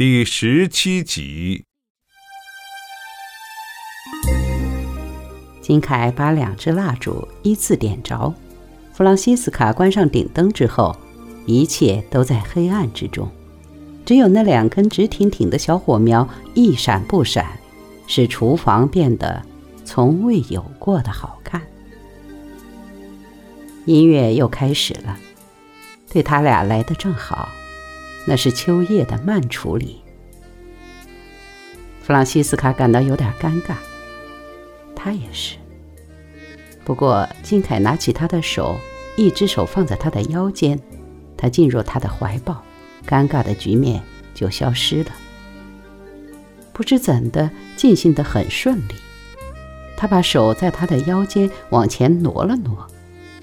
第十七集，金凯把两支蜡烛依次点着，弗朗西斯卡关上顶灯之后，一切都在黑暗之中，只有那两根直挺挺的小火苗一闪不闪，使厨房变得从未有过的好看。音乐又开始了，对他俩来的正好。那是秋叶的慢处理。弗朗西斯卡感到有点尴尬，他也是。不过金凯拿起他的手，一只手放在他的腰间，他进入他的怀抱，尴尬的局面就消失了。不知怎的，进行得很顺利。他把手在他的腰间往前挪了挪，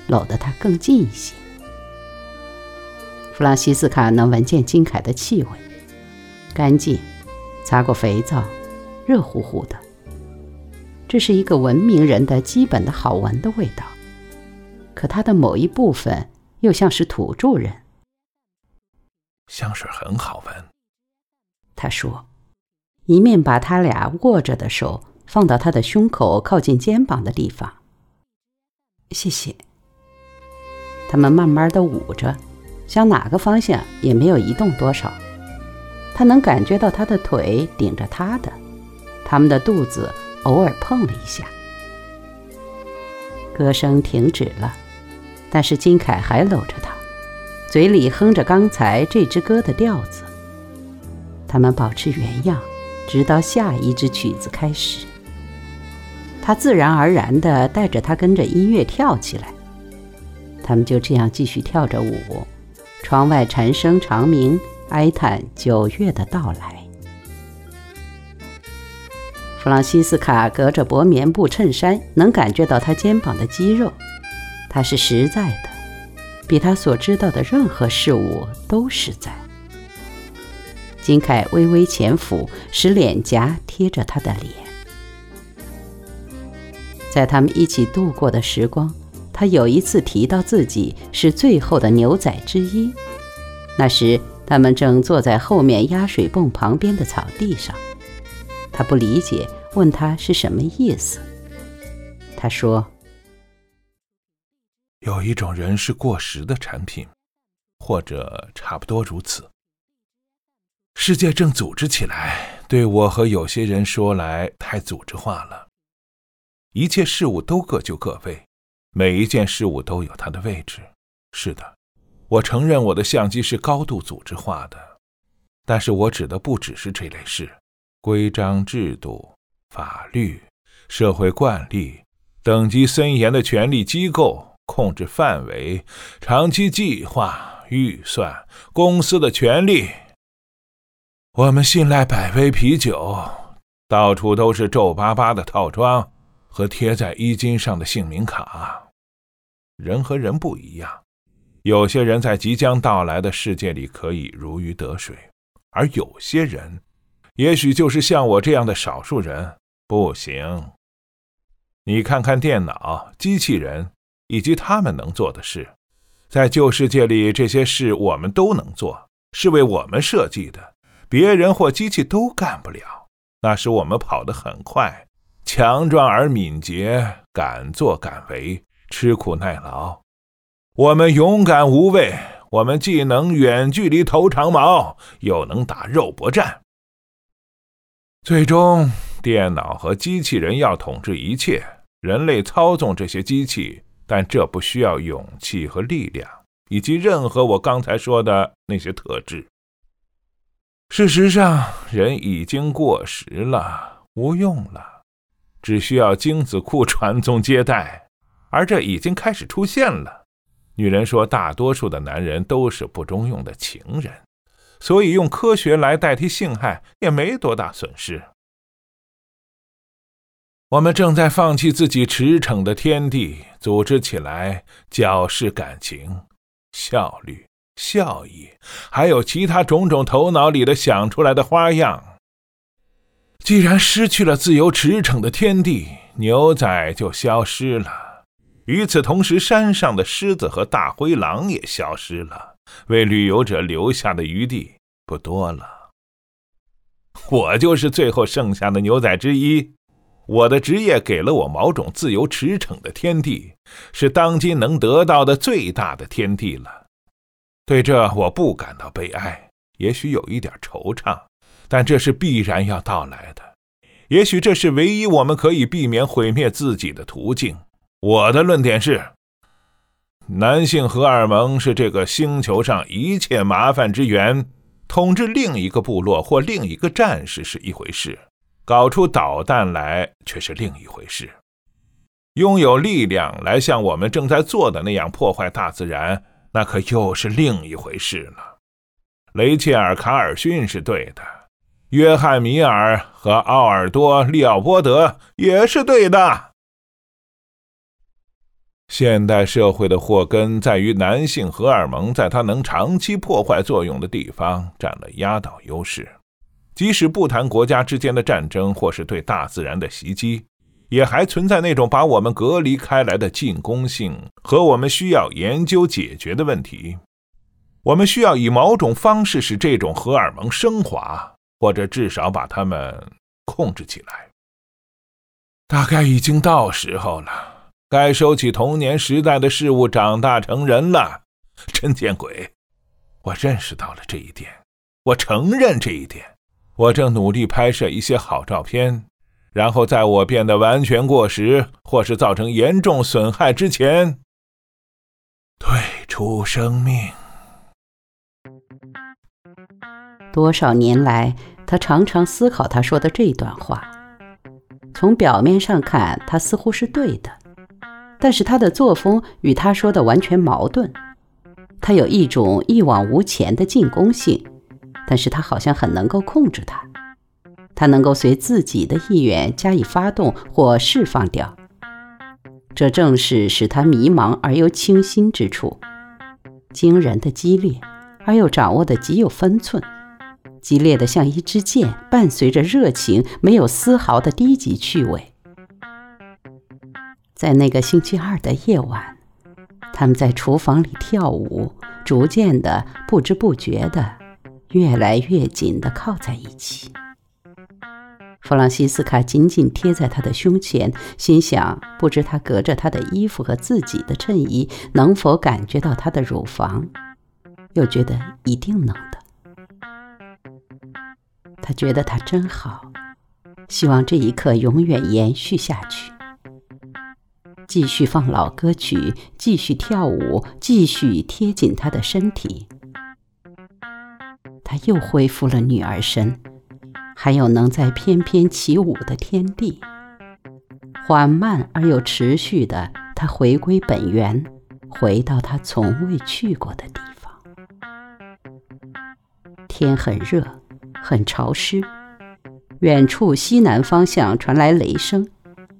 搂得他更近一些。弗朗西斯卡能闻见金凯的气味，干净，擦过肥皂，热乎乎的。这是一个文明人的基本的好闻的味道，可他的某一部分又像是土著人。香水很好闻，他说，一面把他俩握着的手放到他的胸口靠近肩膀的地方。谢谢。他们慢慢的捂着。向哪个方向也没有移动多少，他能感觉到他的腿顶着他的，他们的肚子偶尔碰了一下。歌声停止了，但是金凯还搂着他，嘴里哼着刚才这支歌的调子。他们保持原样，直到下一支曲子开始。他自然而然地带着他跟着音乐跳起来，他们就这样继续跳着舞。窗外蝉声长鸣，哀叹九月的到来。弗朗西斯卡隔着薄棉布衬衫，能感觉到他肩膀的肌肉。他是实在的，比他所知道的任何事物都实在。金凯微微前俯，使脸颊贴着他的脸。在他们一起度过的时光。他有一次提到自己是最后的牛仔之一，那时他们正坐在后面压水泵旁边的草地上。他不理解，问他是什么意思。他说：“有一种人是过时的产品，或者差不多如此。世界正组织起来，对我和有些人说来太组织化了。一切事物都各就各位。”每一件事物都有它的位置。是的，我承认我的相机是高度组织化的，但是我指的不只是这类事：规章制度、法律、社会惯例、等级森严的权力机构、控制范围、长期计划、预算、公司的权利。我们信赖百威啤酒，到处都是皱巴巴的套装和贴在衣襟上的姓名卡。人和人不一样，有些人在即将到来的世界里可以如鱼得水，而有些人，也许就是像我这样的少数人，不行。你看看电脑、机器人以及他们能做的事，在旧世界里，这些事我们都能做，是为我们设计的，别人或机器都干不了。那时我们跑得很快，强壮而敏捷，敢作敢为。吃苦耐劳，我们勇敢无畏。我们既能远距离投长矛，又能打肉搏战。最终，电脑和机器人要统治一切，人类操纵这些机器，但这不需要勇气和力量，以及任何我刚才说的那些特质。事实上，人已经过时了，无用了，只需要精子库传宗接代。而这已经开始出现了。女人说：“大多数的男人都是不中用的情人，所以用科学来代替性爱也没多大损失。”我们正在放弃自己驰骋的天地，组织起来矫饰感情、效率、效益，还有其他种种头脑里的想出来的花样。既然失去了自由驰骋的天地，牛仔就消失了。与此同时，山上的狮子和大灰狼也消失了，为旅游者留下的余地不多了。我就是最后剩下的牛仔之一。我的职业给了我某种自由驰骋的天地，是当今能得到的最大的天地了。对这我不感到悲哀，也许有一点惆怅，但这是必然要到来的。也许这是唯一我们可以避免毁灭自己的途径。我的论点是：男性荷尔蒙是这个星球上一切麻烦之源。统治另一个部落或另一个战士是一回事，搞出导弹来却是另一回事。拥有力量来像我们正在做的那样破坏大自然，那可又是另一回事了。雷切尔·卡尔逊是对的。约翰·米尔和奥尔多·利奥波德也是对的。现代社会的祸根在于男性荷尔蒙在它能长期破坏作用的地方占了压倒优势。即使不谈国家之间的战争或是对大自然的袭击，也还存在那种把我们隔离开来的进攻性和我们需要研究解决的问题。我们需要以某种方式使这种荷尔蒙升华。或者至少把他们控制起来。大概已经到时候了，该收起童年时代的事物，长大成人了。真见鬼！我认识到了这一点，我承认这一点。我正努力拍摄一些好照片，然后在我变得完全过时或是造成严重损害之前，退出生命。多少年来，他常常思考他说的这段话。从表面上看，他似乎是对的，但是他的作风与他说的完全矛盾。他有一种一往无前的进攻性，但是他好像很能够控制它。他能够随自己的意愿加以发动或释放掉。这正是使他迷茫而又清新之处，惊人的激烈，而又掌握的极有分寸。激烈的像一支箭，伴随着热情，没有丝毫的低级趣味。在那个星期二的夜晚，他们在厨房里跳舞，逐渐的、不知不觉的，越来越紧的靠在一起。弗朗西斯卡紧紧贴在他的胸前，心想：不知他隔着他的衣服和自己的衬衣，能否感觉到他的乳房？又觉得一定能的。他觉得他真好，希望这一刻永远延续下去。继续放老歌曲，继续跳舞，继续贴紧他的身体。他又恢复了女儿身，还有能在翩翩起舞的天地。缓慢而又持续的，他回归本源，回到他从未去过的地方。天很热。很潮湿，远处西南方向传来雷声，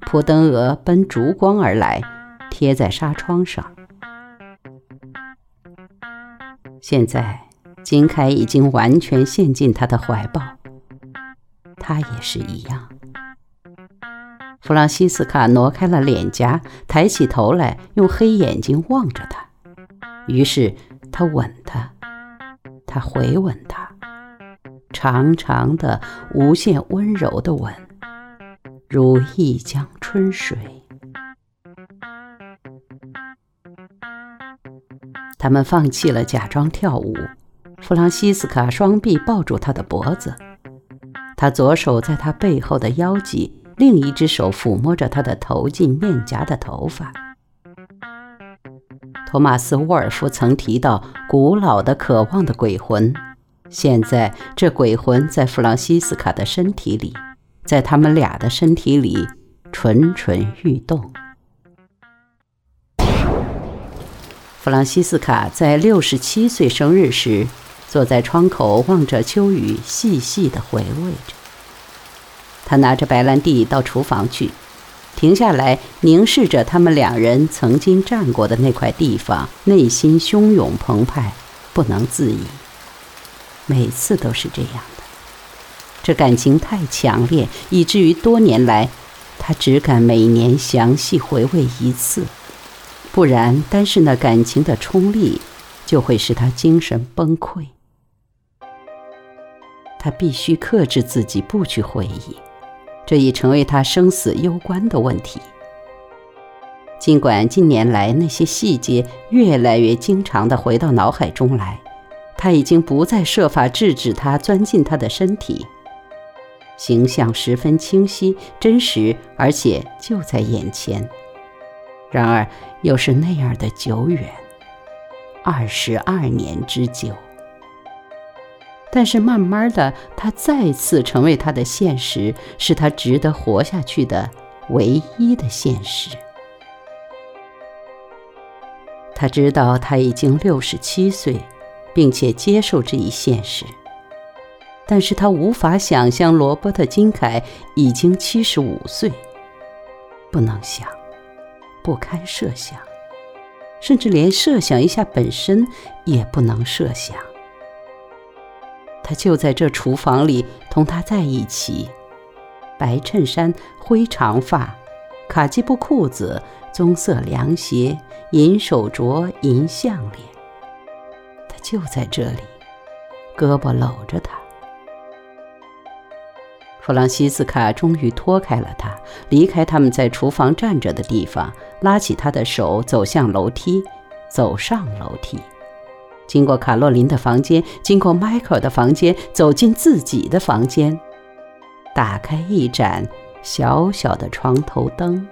扑灯蛾奔烛光而来，贴在纱窗上。现在金凯已经完全陷进他的怀抱，他也是一样。弗朗西斯卡挪开了脸颊，抬起头来，用黑眼睛望着他。于是他吻他，他回吻他。长长的、无限温柔的吻，如一江春水。他们放弃了假装跳舞。弗朗西斯卡双臂抱住他的脖子，他左手在他背后的腰际，另一只手抚摸着他的头颈面颊的头发。托马斯·沃尔夫曾提到古老的、渴望的鬼魂。现在，这鬼魂在弗朗西斯卡的身体里，在他们俩的身体里蠢蠢欲动。弗朗西斯卡在六十七岁生日时，坐在窗口望着秋雨，细细地回味着。他拿着白兰地到厨房去，停下来凝视着他们两人曾经站过的那块地方，内心汹涌澎湃，不能自已。每次都是这样的，这感情太强烈，以至于多年来，他只敢每年详细回味一次，不然单是那感情的冲力，就会使他精神崩溃。他必须克制自己不去回忆，这已成为他生死攸关的问题。尽管近年来那些细节越来越经常地回到脑海中来，他已经不再设法制止他钻进他的身体。形象十分清晰、真实，而且就在眼前。然而，又是那样的久远，二十二年之久。但是，慢慢的，他再次成为他的现实，是他值得活下去的唯一的现实。他知道他已经六十七岁，并且接受这一现实。但是他无法想象罗伯特·金凯已经七十五岁，不能想，不堪设想，甚至连设想一下本身也不能设想。他就在这厨房里同他在一起，白衬衫、灰长发、卡其布裤子、棕色凉鞋、银手镯、银项链。就在这里，胳膊搂着他。弗朗西斯卡终于脱开了他，离开他们在厨房站着的地方，拉起他的手走向楼梯，走上楼梯，经过卡洛琳的房间，经过迈克尔的房间，走进自己的房间，打开一盏小小的床头灯。